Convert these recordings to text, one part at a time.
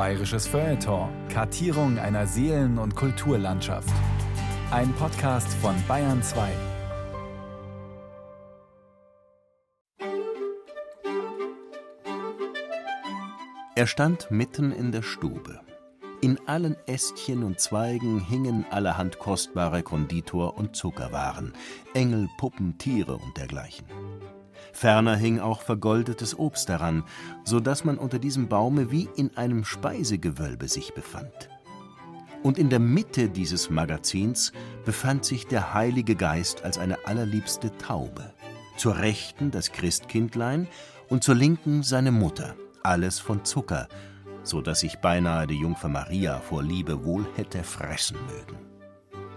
Bayerisches Feuilleton. Kartierung einer Seelen- und Kulturlandschaft. Ein Podcast von Bayern 2. Er stand mitten in der Stube. In allen Ästchen und Zweigen hingen allerhand kostbare Konditor- und Zuckerwaren, Engel, Puppen, Tiere und dergleichen. Ferner hing auch vergoldetes Obst daran, so dass man unter diesem Baume wie in einem Speisegewölbe sich befand. Und in der Mitte dieses Magazins befand sich der Heilige Geist als eine allerliebste Taube, zur Rechten das Christkindlein und zur Linken seine Mutter, alles von Zucker, so dass sich beinahe die Jungfer Maria vor Liebe wohl hätte fressen mögen.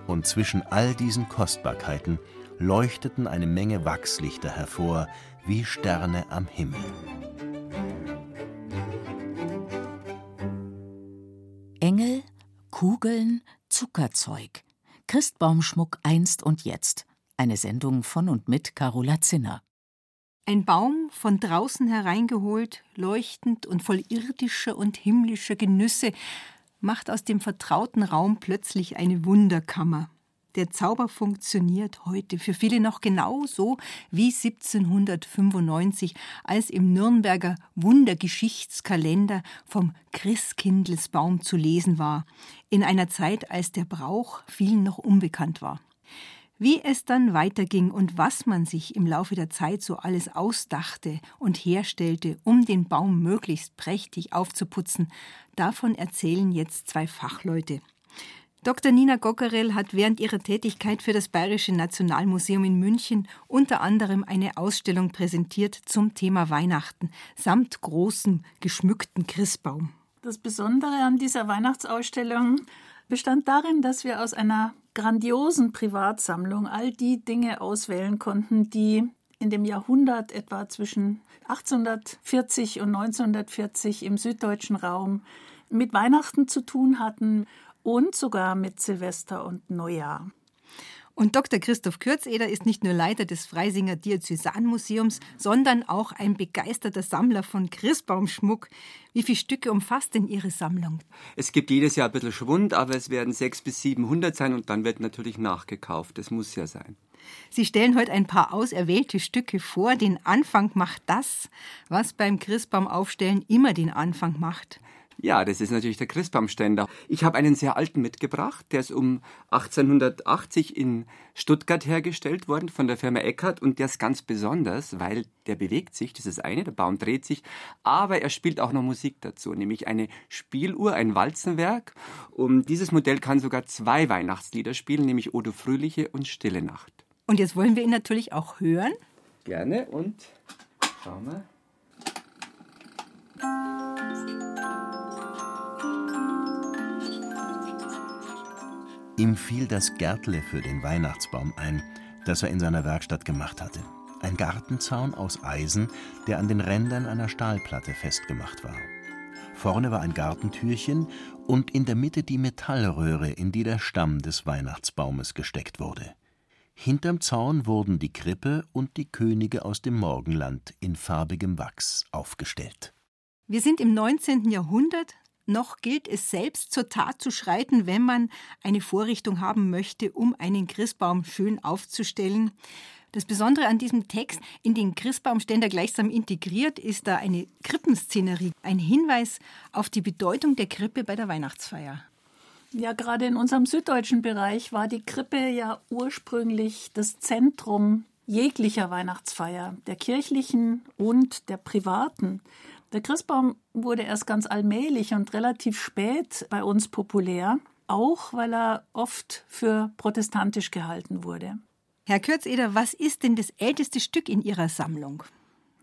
Und zwischen all diesen Kostbarkeiten leuchteten eine Menge Wachslichter hervor, wie Sterne am Himmel. Engel, Kugeln, Zuckerzeug. Christbaumschmuck einst und jetzt. Eine Sendung von und mit Carola Zinner. Ein Baum von draußen hereingeholt, leuchtend und voll irdischer und himmlischer Genüsse, macht aus dem vertrauten Raum plötzlich eine Wunderkammer. Der Zauber funktioniert heute für viele noch genau so wie 1795, als im Nürnberger Wundergeschichtskalender vom Christkindlesbaum zu lesen war, in einer Zeit, als der Brauch vielen noch unbekannt war. Wie es dann weiterging und was man sich im Laufe der Zeit so alles ausdachte und herstellte, um den Baum möglichst prächtig aufzuputzen, davon erzählen jetzt zwei Fachleute. Dr. Nina Gockerell hat während ihrer Tätigkeit für das Bayerische Nationalmuseum in München unter anderem eine Ausstellung präsentiert zum Thema Weihnachten samt großem geschmückten Christbaum. Das Besondere an dieser Weihnachtsausstellung bestand darin, dass wir aus einer grandiosen Privatsammlung all die Dinge auswählen konnten, die in dem Jahrhundert etwa zwischen 1840 und 1940 im süddeutschen Raum mit Weihnachten zu tun hatten und sogar mit Silvester und Neujahr. Und Dr. Christoph Kürzeder ist nicht nur Leiter des Freisinger Diözesanmuseums, sondern auch ein begeisterter Sammler von Christbaumschmuck. Wie viele Stücke umfasst denn Ihre Sammlung? Es gibt jedes Jahr ein bisschen Schwund, aber es werden sechs bis 700 sein und dann wird natürlich nachgekauft. Das muss ja sein. Sie stellen heute ein paar auserwählte Stücke vor. Den Anfang macht das, was beim Christbaumaufstellen immer den Anfang macht. Ja, das ist natürlich der Christbaumständer. Ich habe einen sehr alten mitgebracht, der ist um 1880 in Stuttgart hergestellt worden von der Firma Eckert und der ist ganz besonders, weil der bewegt sich, das ist eine, der Baum dreht sich, aber er spielt auch noch Musik dazu, nämlich eine Spieluhr, ein Walzenwerk. Und dieses Modell kann sogar zwei Weihnachtslieder spielen, nämlich Odo Fröhliche und Stille Nacht. Und jetzt wollen wir ihn natürlich auch hören. Gerne und schauen wir. Ihm fiel das Gärtle für den Weihnachtsbaum ein, das er in seiner Werkstatt gemacht hatte. Ein Gartenzaun aus Eisen, der an den Rändern einer Stahlplatte festgemacht war. Vorne war ein Gartentürchen und in der Mitte die Metallröhre, in die der Stamm des Weihnachtsbaumes gesteckt wurde. Hinterm Zaun wurden die Krippe und die Könige aus dem Morgenland in farbigem Wachs aufgestellt. Wir sind im 19. Jahrhundert, noch gilt es selbst zur Tat zu schreiten, wenn man eine Vorrichtung haben möchte, um einen Christbaum schön aufzustellen. Das Besondere an diesem Text, in den Christbaumständer gleichsam integriert, ist da eine Krippenszenerie, ein Hinweis auf die Bedeutung der Krippe bei der Weihnachtsfeier. Ja, gerade in unserem süddeutschen Bereich war die Krippe ja ursprünglich das Zentrum jeglicher Weihnachtsfeier, der kirchlichen und der privaten. Der Christbaum wurde erst ganz allmählich und relativ spät bei uns populär, auch weil er oft für protestantisch gehalten wurde. Herr Kürzeder, was ist denn das älteste Stück in Ihrer Sammlung?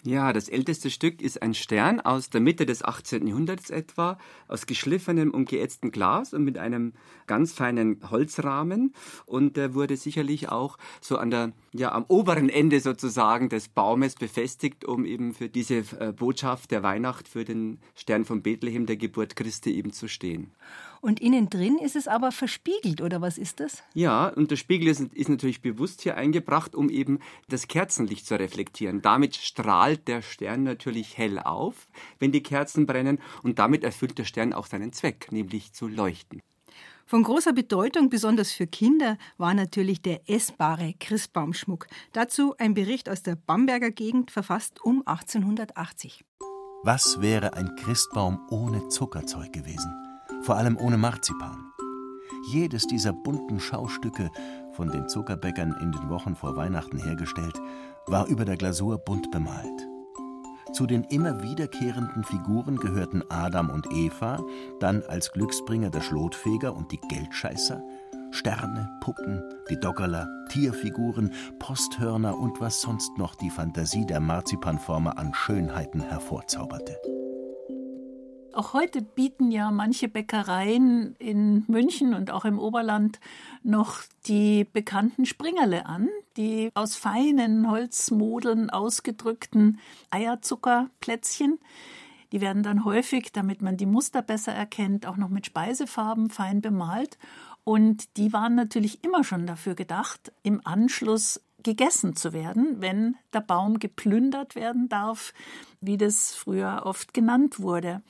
Ja, das älteste Stück ist ein Stern aus der Mitte des 18. Jahrhunderts etwa, aus geschliffenem und geätztem Glas und mit einem ganz feinen Holzrahmen. Und der wurde sicherlich auch so an der, ja, am oberen Ende sozusagen des Baumes befestigt, um eben für diese äh, Botschaft der Weihnacht, für den Stern von Bethlehem, der Geburt Christi eben zu stehen. Und innen drin ist es aber verspiegelt, oder was ist das? Ja, und der Spiegel ist, ist natürlich bewusst hier eingebracht, um eben das Kerzenlicht zu reflektieren. Damit strahlt strahlt der Stern natürlich hell auf, wenn die Kerzen brennen, und damit erfüllt der Stern auch seinen Zweck, nämlich zu leuchten. Von großer Bedeutung, besonders für Kinder, war natürlich der essbare Christbaumschmuck. Dazu ein Bericht aus der Bamberger Gegend, verfasst um 1880. Was wäre ein Christbaum ohne Zuckerzeug gewesen? Vor allem ohne Marzipan. Jedes dieser bunten Schaustücke, von den Zuckerbäckern in den Wochen vor Weihnachten hergestellt, war über der Glasur bunt bemalt. Zu den immer wiederkehrenden Figuren gehörten Adam und Eva, dann als Glücksbringer der Schlotfeger und die Geldscheißer, Sterne, Puppen, die Doggerler, Tierfiguren, Posthörner und was sonst noch die Fantasie der Marzipanformer an Schönheiten hervorzauberte. Auch heute bieten ja manche Bäckereien in München und auch im Oberland noch die bekannten Springerle an, die aus feinen Holzmodeln ausgedrückten Eierzuckerplätzchen. Die werden dann häufig, damit man die Muster besser erkennt, auch noch mit Speisefarben fein bemalt. Und die waren natürlich immer schon dafür gedacht, im Anschluss gegessen zu werden, wenn der Baum geplündert werden darf, wie das früher oft genannt wurde.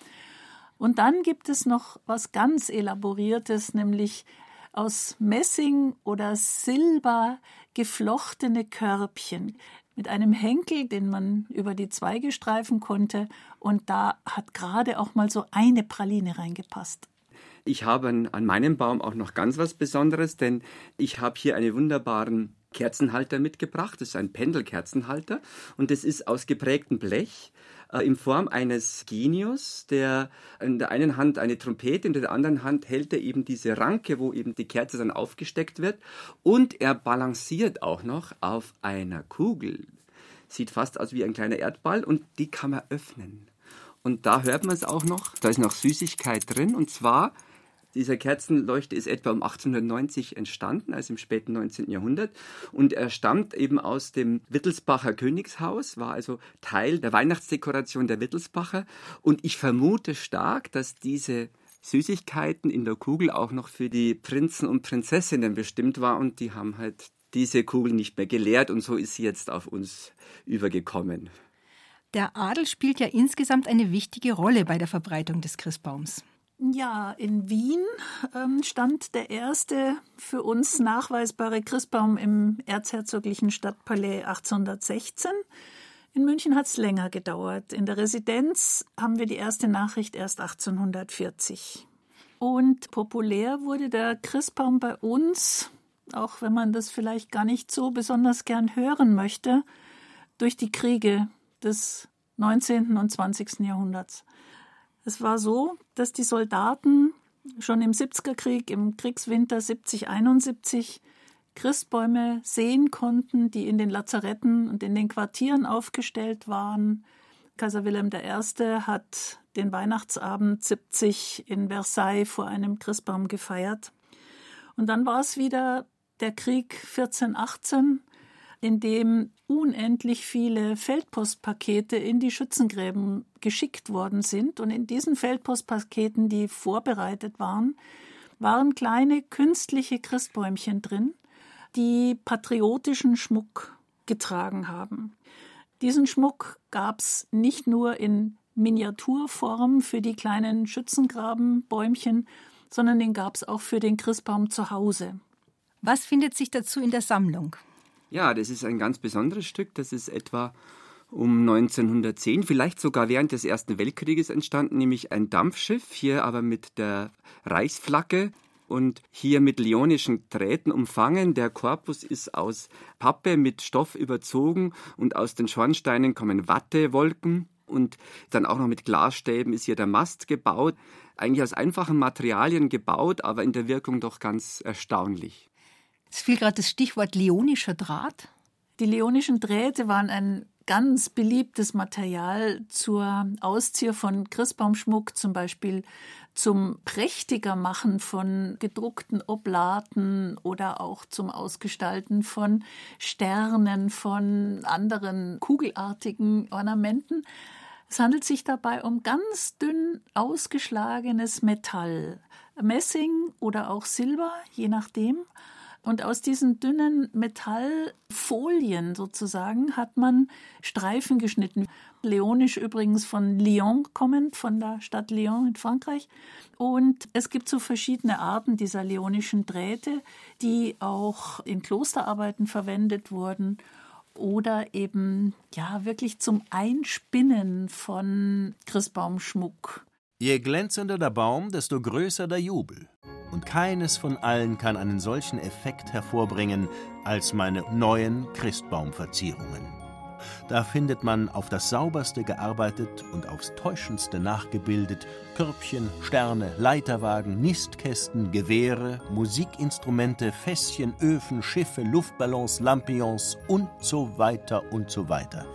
Und dann gibt es noch was ganz Elaboriertes, nämlich aus Messing oder Silber geflochtene Körbchen mit einem Henkel, den man über die Zweige streifen konnte. Und da hat gerade auch mal so eine Praline reingepasst. Ich habe an meinem Baum auch noch ganz was Besonderes, denn ich habe hier einen wunderbaren Kerzenhalter mitgebracht. Das ist ein Pendelkerzenhalter und das ist aus geprägtem Blech äh, in Form eines Genius, der in der einen Hand eine Trompete, in der anderen Hand hält er eben diese Ranke, wo eben die Kerze dann aufgesteckt wird und er balanciert auch noch auf einer Kugel. Sieht fast aus wie ein kleiner Erdball und die kann man öffnen. Und da hört man es auch noch, da ist noch Süßigkeit drin und zwar dieser Kerzenleuchte ist etwa um 1890 entstanden, also im späten 19. Jahrhundert. Und er stammt eben aus dem Wittelsbacher Königshaus, war also Teil der Weihnachtsdekoration der Wittelsbacher. Und ich vermute stark, dass diese Süßigkeiten in der Kugel auch noch für die Prinzen und Prinzessinnen bestimmt war und die haben halt diese Kugel nicht mehr geleert und so ist sie jetzt auf uns übergekommen. Der Adel spielt ja insgesamt eine wichtige Rolle bei der Verbreitung des Christbaums. Ja, in Wien ähm, stand der erste für uns nachweisbare Christbaum im erzherzoglichen Stadtpalais 1816. In München hat es länger gedauert. In der Residenz haben wir die erste Nachricht erst 1840. Und populär wurde der Christbaum bei uns, auch wenn man das vielleicht gar nicht so besonders gern hören möchte, durch die Kriege des 19. und 20. Jahrhunderts. Es war so, dass die Soldaten schon im 70er Krieg, im Kriegswinter 70-71, Christbäume sehen konnten, die in den Lazaretten und in den Quartieren aufgestellt waren. Kaiser Wilhelm I. hat den Weihnachtsabend 70 in Versailles vor einem Christbaum gefeiert. Und dann war es wieder der Krieg 1418, in dem unendlich viele Feldpostpakete in die Schützengräben geschickt worden sind. Und in diesen Feldpostpaketen, die vorbereitet waren, waren kleine künstliche Christbäumchen drin, die patriotischen Schmuck getragen haben. Diesen Schmuck gab es nicht nur in Miniaturform für die kleinen Schützengrabenbäumchen, sondern den gab es auch für den Christbaum zu Hause. Was findet sich dazu in der Sammlung? Ja, das ist ein ganz besonderes Stück. Das ist etwa um 1910, vielleicht sogar während des Ersten Weltkrieges entstanden, nämlich ein Dampfschiff, hier aber mit der Reichsflagge und hier mit leonischen Drähten umfangen. Der Korpus ist aus Pappe mit Stoff überzogen und aus den Schornsteinen kommen Wattewolken und dann auch noch mit Glasstäben ist hier der Mast gebaut. Eigentlich aus einfachen Materialien gebaut, aber in der Wirkung doch ganz erstaunlich. Es fiel gerade das Stichwort leonischer Draht. Die leonischen Drähte waren ein ganz beliebtes Material zur Auszieh von Christbaumschmuck, zum Beispiel zum prächtiger Machen von gedruckten Oblaten oder auch zum Ausgestalten von Sternen, von anderen kugelartigen Ornamenten. Es handelt sich dabei um ganz dünn ausgeschlagenes Metall, Messing oder auch Silber, je nachdem Und aus diesen dünnen Metallfolien sozusagen hat man Streifen geschnitten. Leonisch übrigens von Lyon kommend, von der Stadt Lyon in Frankreich. Und es gibt so verschiedene Arten dieser leonischen Drähte, die auch in Klosterarbeiten verwendet wurden oder eben ja wirklich zum Einspinnen von Christbaumschmuck. Je glänzender der Baum, desto größer der Jubel. Und keines von allen kann einen solchen Effekt hervorbringen als meine neuen Christbaumverzierungen. Da findet man auf das sauberste gearbeitet und aufs täuschendste nachgebildet Körbchen, Sterne, Leiterwagen, Nistkästen, Gewehre, Musikinstrumente, Fässchen, Öfen, Schiffe, Luftballons, Lampions und so weiter und so weiter.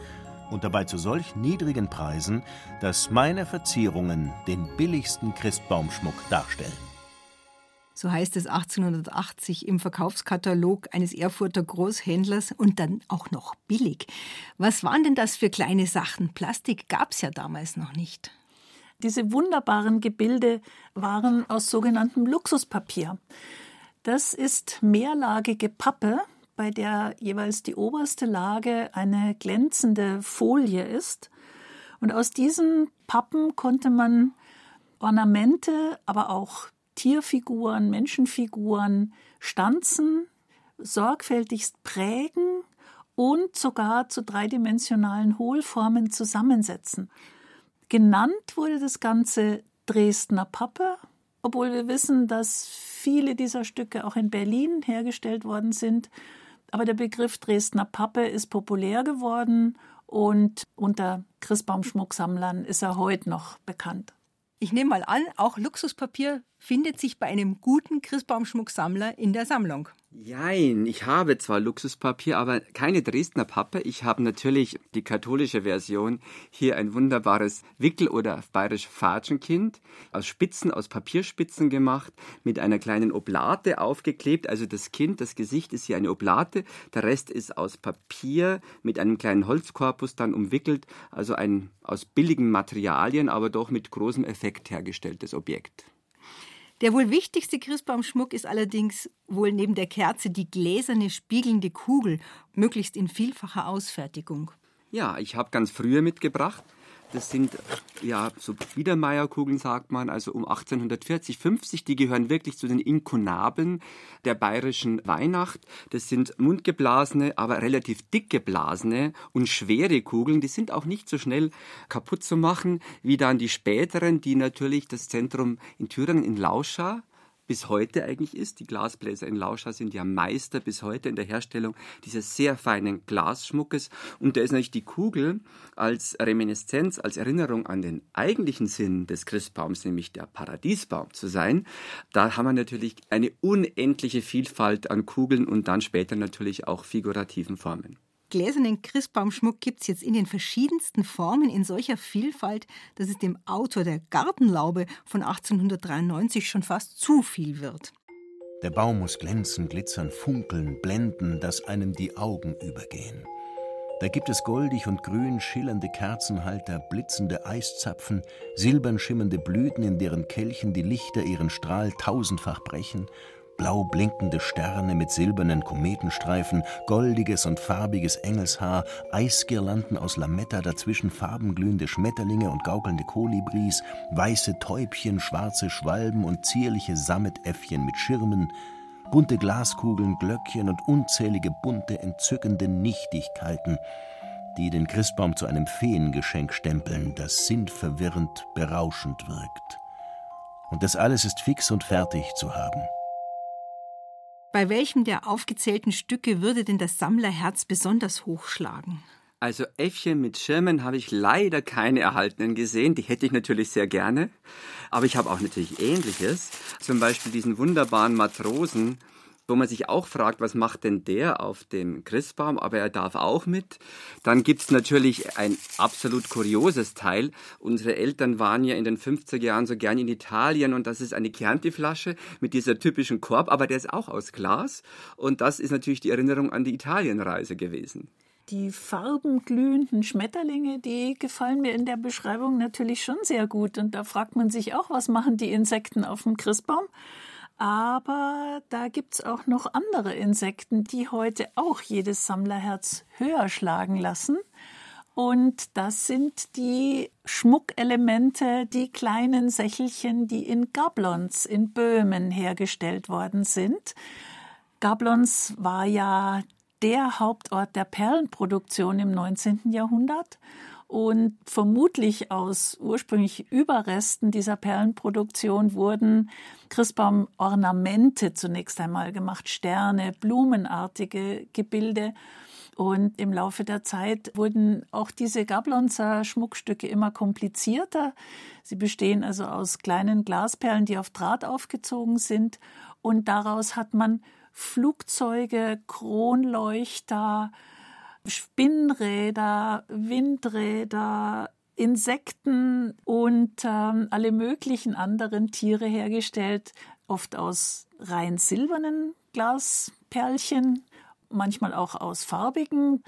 Und dabei zu solch niedrigen Preisen, dass meine Verzierungen den billigsten Christbaumschmuck darstellen. So heißt es 1880 im Verkaufskatalog eines Erfurter Großhändlers und dann auch noch billig. Was waren denn das für kleine Sachen? Plastik gab es ja damals noch nicht. Diese wunderbaren Gebilde waren aus sogenanntem Luxuspapier. Das ist mehrlagige Pappe, bei der jeweils die oberste Lage eine glänzende Folie ist. Und aus diesen Pappen konnte man Ornamente, aber auch Tierfiguren, Menschenfiguren stanzen, sorgfältigst prägen und sogar zu dreidimensionalen Hohlformen zusammensetzen. Genannt wurde das Ganze Dresdner Pappe, obwohl wir wissen, dass viele dieser Stücke auch in Berlin hergestellt worden sind. Aber der Begriff Dresdner Pappe ist populär geworden und unter Christbaumschmucksammlern ist er heute noch bekannt. Ich nehme mal an, auch Luxuspapier findet sich bei einem guten Christbaumschmucksammler in der Sammlung. Jein, ich habe zwar Luxuspapier, aber keine Dresdner Pappe. Ich habe natürlich die katholische Version. Hier ein wunderbares Wickel- oder bayerisch Fatschenkind aus Spitzen, aus Papierspitzen gemacht, mit einer kleinen Oblate aufgeklebt. Also das Kind, das Gesicht ist hier eine Oblate. Der Rest ist aus Papier mit einem kleinen Holzkorpus dann umwickelt. Also ein aus billigen Materialien, aber doch mit großem Effekt hergestelltes Objekt. Der wohl wichtigste Christbaumschmuck ist allerdings wohl neben der Kerze die gläserne, spiegelnde Kugel, möglichst in vielfacher Ausfertigung. Ja, ich habe ganz früher mitgebracht. Das sind ja so Biedermeierkugeln, sagt man, also um 1840, 50. Die gehören wirklich zu den Inkunabeln der bayerischen Weihnacht. Das sind mundgeblasene, aber relativ dick geblasene und schwere Kugeln. Die sind auch nicht so schnell kaputt zu machen wie dann die späteren, die natürlich das Zentrum in Thüringen in Lauscha bis heute eigentlich ist. Die Glasbläser in Lauscha sind ja Meister bis heute in der Herstellung dieses sehr feinen Glasschmuckes. Und da ist natürlich die Kugel als Reminiszenz, als Erinnerung an den eigentlichen Sinn des Christbaums, nämlich der Paradiesbaum zu sein. Da haben wir natürlich eine unendliche Vielfalt an Kugeln und dann später natürlich auch figurativen Formen gläsernen Christbaumschmuck gibt es jetzt in den verschiedensten Formen in solcher Vielfalt, dass es dem Autor der Gartenlaube von 1893 schon fast zu viel wird. Der Baum muss glänzen, glitzern, funkeln, blenden, dass einem die Augen übergehen. Da gibt es goldig und grün schillernde Kerzenhalter, blitzende Eiszapfen, silbern schimmernde Blüten, in deren Kelchen die Lichter ihren Strahl tausendfach brechen, blau blinkende Sterne mit silbernen Kometenstreifen, goldiges und farbiges Engelshaar, Eisgirlanden aus Lametta, dazwischen farbenglühende Schmetterlinge und gaukelnde Kolibris, weiße Täubchen, schwarze Schwalben und zierliche Sammetäffchen mit Schirmen, bunte Glaskugeln, Glöckchen und unzählige bunte, entzückende Nichtigkeiten, die den Christbaum zu einem Feengeschenk stempeln, das sinnverwirrend berauschend wirkt. Und das alles ist fix und fertig zu haben. Bei welchem der aufgezählten Stücke würde denn das Sammlerherz besonders hochschlagen? Also Äffchen mit Schirmen habe ich leider keine erhaltenen gesehen. Die hätte ich natürlich sehr gerne. Aber ich habe auch natürlich Ähnliches. Zum Beispiel diesen wunderbaren Matrosen wo man sich auch fragt, was macht denn der auf dem Christbaum, aber er darf auch mit. Dann gibt's natürlich ein absolut kurioses Teil. Unsere Eltern waren ja in den 50er Jahren so gern in Italien und das ist eine Chianti-Flasche mit dieser typischen Korb, aber der ist auch aus Glas und das ist natürlich die Erinnerung an die Italienreise gewesen. Die farbenglühenden Schmetterlinge, die gefallen mir in der Beschreibung natürlich schon sehr gut. Und da fragt man sich auch, was machen die Insekten auf dem Christbaum? Aber da gibt es auch noch andere Insekten, die heute auch jedes Sammlerherz höher schlagen lassen. Und das sind die Schmuckelemente, die kleinen Sächelchen, die in Gablons in Böhmen hergestellt worden sind. Gablons war ja der Hauptort der Perlenproduktion im 19. Jahrhundert und vermutlich aus ursprünglich Überresten dieser Perlenproduktion wurden Christbaum-Ornamente zunächst einmal gemacht, Sterne, blumenartige Gebilde. Und im Laufe der Zeit wurden auch diese Gablonzer Schmuckstücke immer komplizierter. Sie bestehen also aus kleinen Glasperlen, die auf Draht aufgezogen sind. Und daraus hat man Flugzeuge, Kronleuchter, Spinnräder, Windräder, Insekten und ähm, alle möglichen anderen Tiere hergestellt, oft aus rein silbernen Glasperlchen, manchmal auch aus farbigen.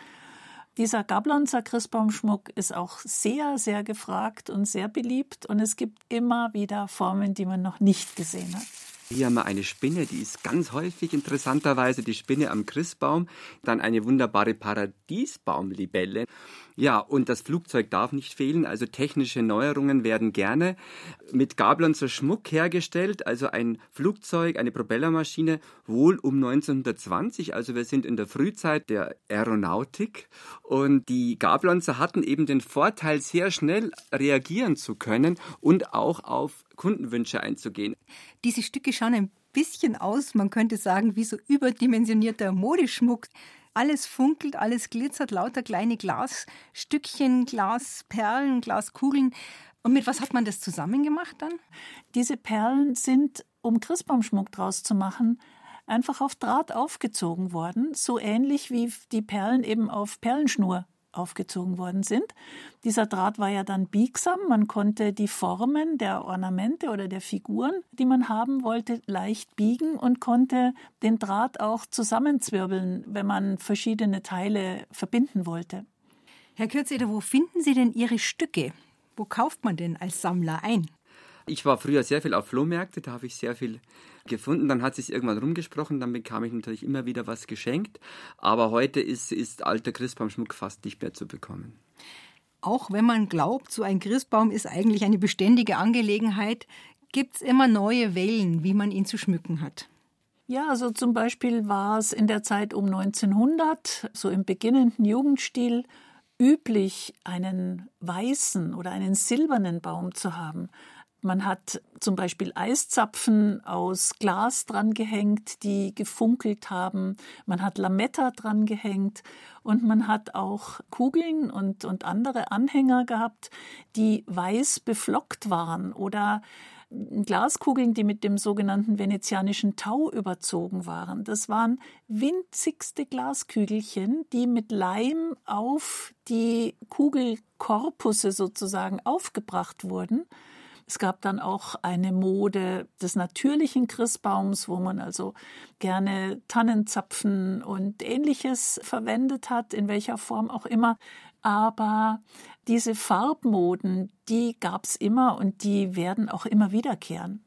Dieser Gablonzer Christbaumschmuck ist auch sehr, sehr gefragt und sehr beliebt und es gibt immer wieder Formen, die man noch nicht gesehen hat. Hier haben wir eine Spinne, die ist ganz häufig interessanterweise die Spinne am Christbaum. Dann eine wunderbare Paradiesbaumlibelle. Ja, und das Flugzeug darf nicht fehlen. Also technische Neuerungen werden gerne mit Gablonzer Schmuck hergestellt. Also ein Flugzeug, eine Propellermaschine, wohl um 1920. Also wir sind in der Frühzeit der Aeronautik. Und die Gablonzer hatten eben den Vorteil, sehr schnell reagieren zu können und auch auf Kundenwünsche einzugehen. Diese Stücke schauen ein bisschen aus, man könnte sagen, wie so überdimensionierter Modeschmuck. Alles funkelt, alles glitzert, lauter kleine Glasstückchen, Glasperlen, Glaskugeln. Und mit was hat man das zusammen gemacht dann? Diese Perlen sind, um Christbaumschmuck draus zu machen, einfach auf Draht aufgezogen worden, so ähnlich wie die Perlen eben auf Perlenschnur aufgezogen worden sind. Dieser Draht war ja dann biegsam. Man konnte die Formen der Ornamente oder der Figuren, die man haben wollte, leicht biegen und konnte den Draht auch zusammenzwirbeln, wenn man verschiedene Teile verbinden wollte. Herr Kürzeder, wo finden Sie denn Ihre Stücke? Wo kauft man denn als Sammler ein? Ich war früher sehr viel auf Flohmärkte, da habe ich sehr viel gefunden. Dann hat sich irgendwann rumgesprochen, dann bekam ich natürlich immer wieder was geschenkt. Aber heute ist, ist alter Christbaumschmuck fast nicht mehr zu bekommen. Auch wenn man glaubt, so ein Christbaum ist eigentlich eine beständige Angelegenheit, gibt es immer neue Wellen, wie man ihn zu schmücken hat. Ja, also zum Beispiel war es in der Zeit um 1900, so im beginnenden Jugendstil, üblich, einen weißen oder einen silbernen Baum zu haben. Man hat zum Beispiel Eiszapfen aus Glas dran gehängt, die gefunkelt haben. Man hat Lametta dran gehängt und man hat auch Kugeln und, und andere Anhänger gehabt, die weiß beflockt waren oder Glaskugeln, die mit dem sogenannten venezianischen Tau überzogen waren. Das waren winzigste Glaskügelchen, die mit Leim auf die Kugelkorpusse sozusagen aufgebracht wurden. Es gab dann auch eine Mode des natürlichen Christbaums, wo man also gerne Tannenzapfen und ähnliches verwendet hat, in welcher Form auch immer. Aber diese Farbmoden, die gab es immer und die werden auch immer wiederkehren.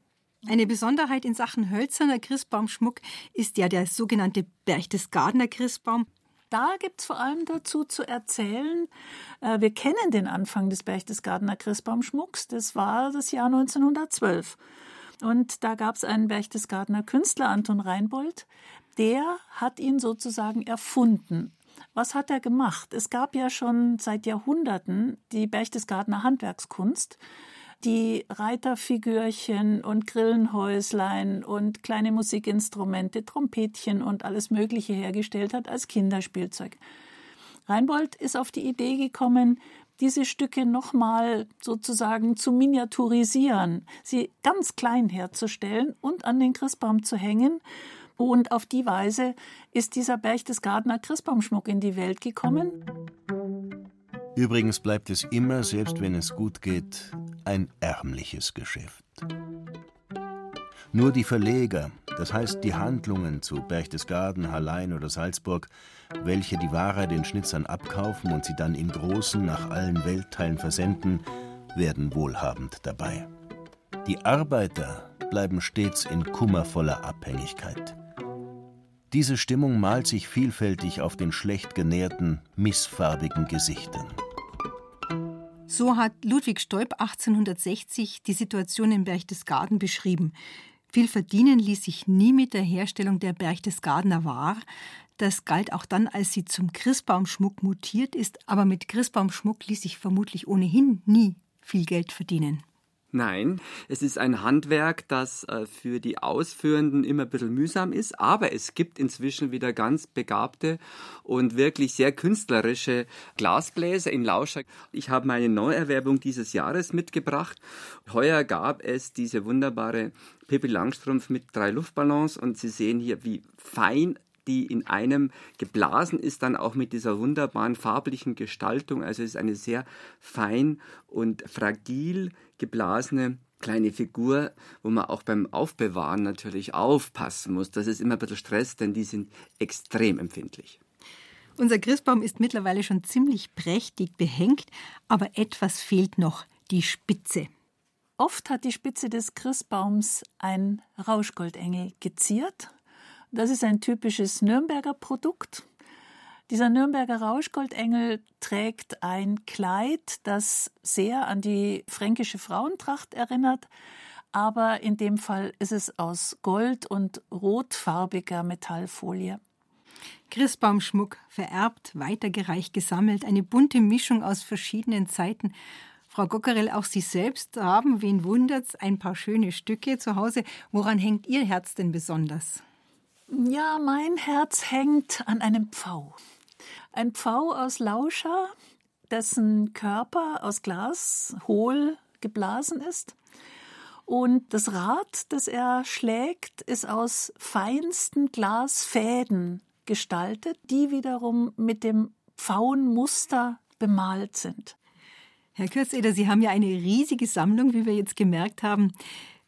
Eine Besonderheit in Sachen hölzerner Christbaumschmuck ist ja der sogenannte Berchtesgadener Christbaum. Da gibt es vor allem dazu zu erzählen, äh, wir kennen den Anfang des Berchtesgadener Christbaumschmucks, das war das Jahr 1912. Und da gab es einen Berchtesgadener Künstler, Anton Reinbold, der hat ihn sozusagen erfunden. Was hat er gemacht? Es gab ja schon seit Jahrhunderten die Berchtesgadener Handwerkskunst die Reiterfigürchen und Grillenhäuslein und kleine Musikinstrumente, Trompetchen und alles Mögliche hergestellt hat als Kinderspielzeug. Reinbold ist auf die Idee gekommen, diese Stücke nochmal sozusagen zu miniaturisieren, sie ganz klein herzustellen und an den Christbaum zu hängen. Und auf die Weise ist dieser Berchtesgadener Christbaumschmuck in die Welt gekommen. Übrigens bleibt es immer, selbst wenn es gut geht, ein ärmliches Geschäft. Nur die Verleger, das heißt die Handlungen zu Berchtesgaden, Hallein oder Salzburg, welche die Ware den Schnitzern abkaufen und sie dann in großen nach allen Weltteilen versenden, werden wohlhabend dabei. Die Arbeiter, bleiben stets in kummervoller Abhängigkeit. Diese Stimmung malt sich vielfältig auf den schlecht genährten, missfarbigen Gesichtern. So hat Ludwig Stoib 1860 die Situation in Berchtesgaden beschrieben. Viel verdienen ließ sich nie mit der Herstellung der Berchtesgadener War. Das galt auch dann, als sie zum Christbaumschmuck mutiert ist, aber mit Christbaumschmuck ließ sich vermutlich ohnehin nie viel Geld verdienen. Nein, es ist ein Handwerk, das äh, für die Ausführenden immer ein bisschen mühsam ist, aber es gibt inzwischen wieder ganz begabte und wirklich sehr künstlerische Glasbläser in Lauscher. Ich habe meine Neuerwerbung dieses Jahres mitgebracht. Heuer gab es diese wunderbare Pippi Langstrumpf mit drei Luftballons und Sie sehen hier, wie fein die in einem geblasen ist, dann auch mit dieser wunderbaren farblichen Gestaltung. Also es ist eine sehr fein und fragil geblasene kleine Figur, wo man auch beim Aufbewahren natürlich aufpassen muss. Das ist immer ein bisschen Stress, denn die sind extrem empfindlich. Unser Christbaum ist mittlerweile schon ziemlich prächtig behängt, aber etwas fehlt noch, die Spitze. Oft hat die Spitze des Christbaums ein Rauschgoldengel geziert das ist ein typisches Nürnberger Produkt. Dieser Nürnberger Rauschgoldengel trägt ein Kleid, das sehr an die fränkische Frauentracht erinnert, aber in dem Fall ist es aus Gold und rotfarbiger Metallfolie. Christbaumschmuck, vererbt, weitergereicht, gesammelt, eine bunte Mischung aus verschiedenen Zeiten. Frau Gockerell, auch Sie selbst haben, wen wundert's, ein paar schöne Stücke zu Hause. Woran hängt Ihr Herz denn besonders? Ja, mein Herz hängt an einem Pfau. Ein Pfau aus Lauscher, dessen Körper aus Glas hohl geblasen ist. Und das Rad, das er schlägt, ist aus feinsten Glasfäden gestaltet, die wiederum mit dem Pfauenmuster bemalt sind. Herr Kürzeder, Sie haben ja eine riesige Sammlung, wie wir jetzt gemerkt haben.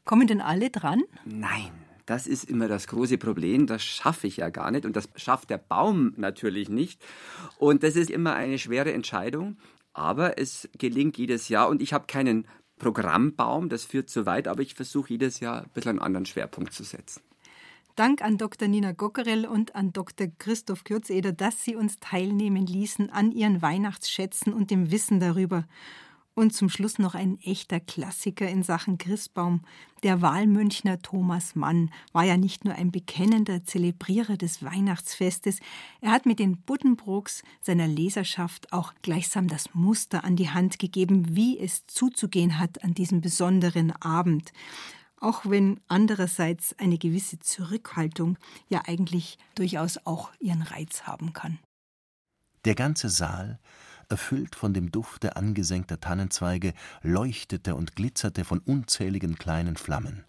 Kommen denn alle dran? Nein. Das ist immer das große Problem. Das schaffe ich ja gar nicht und das schafft der Baum natürlich nicht. Und das ist immer eine schwere Entscheidung. Aber es gelingt jedes Jahr und ich habe keinen Programmbaum, das führt zu weit, aber ich versuche jedes Jahr ein bisschen einen anderen Schwerpunkt zu setzen. Dank an Dr. Nina Gockerell und an Dr. Christoph Kürzeder, dass Sie uns teilnehmen ließen an Ihren Weihnachtsschätzen und dem Wissen darüber. Und zum Schluss noch ein echter Klassiker in Sachen Christbaum. Der Wahlmünchner Thomas Mann war ja nicht nur ein bekennender Zelebrierer des Weihnachtsfestes, er hat mit den Buddenbrooks seiner Leserschaft auch gleichsam das Muster an die Hand gegeben, wie es zuzugehen hat an diesem besonderen Abend. Auch wenn andererseits eine gewisse Zurückhaltung ja eigentlich durchaus auch ihren Reiz haben kann. Der ganze Saal erfüllt von dem Dufte angesenkter Tannenzweige, leuchtete und glitzerte von unzähligen kleinen Flammen.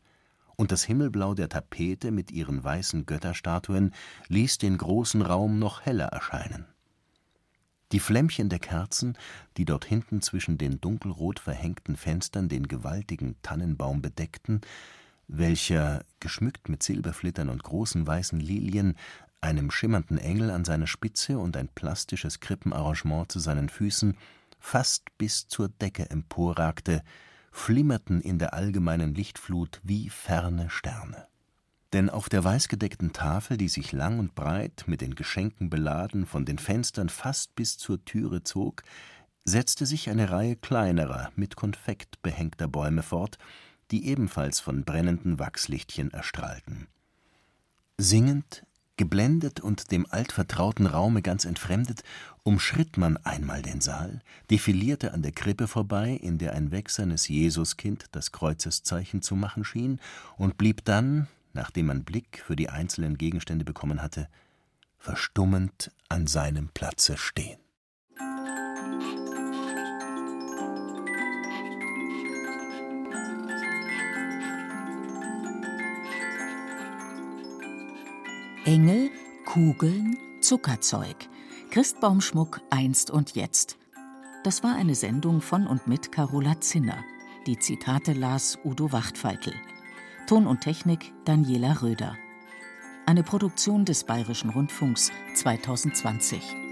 Und das Himmelblau der Tapete mit ihren weißen Götterstatuen ließ den großen Raum noch heller erscheinen. Die Flämmchen der Kerzen, die dort hinten zwischen den dunkelrot verhängten Fenstern den gewaltigen Tannenbaum bedeckten, welcher, geschmückt mit Silberflittern und großen weißen Lilien, einem schimmernden Engel an seiner Spitze und ein plastisches Krippenarrangement zu seinen Füßen, fast bis zur Decke emporragte, flimmerten in der allgemeinen Lichtflut wie ferne Sterne. Denn auf der weißgedeckten Tafel, die sich lang und breit mit den Geschenken beladen von den Fenstern fast bis zur Türe zog, setzte sich eine Reihe kleinerer, mit Konfekt behängter Bäume fort, die ebenfalls von brennenden Wachslichtchen erstrahlten. Singend Geblendet und dem altvertrauten Raume ganz entfremdet, umschritt man einmal den Saal, defilierte an der Krippe vorbei, in der ein wächsernes Jesuskind das Kreuzeszeichen zu machen schien, und blieb dann, nachdem man Blick für die einzelnen Gegenstände bekommen hatte, verstummend an seinem Platze stehen. Engel, Kugeln, Zuckerzeug. Christbaumschmuck einst und jetzt. Das war eine Sendung von und mit Carola Zinner. Die Zitate las Udo Wachtfeitel. Ton und Technik Daniela Röder. Eine Produktion des Bayerischen Rundfunks 2020.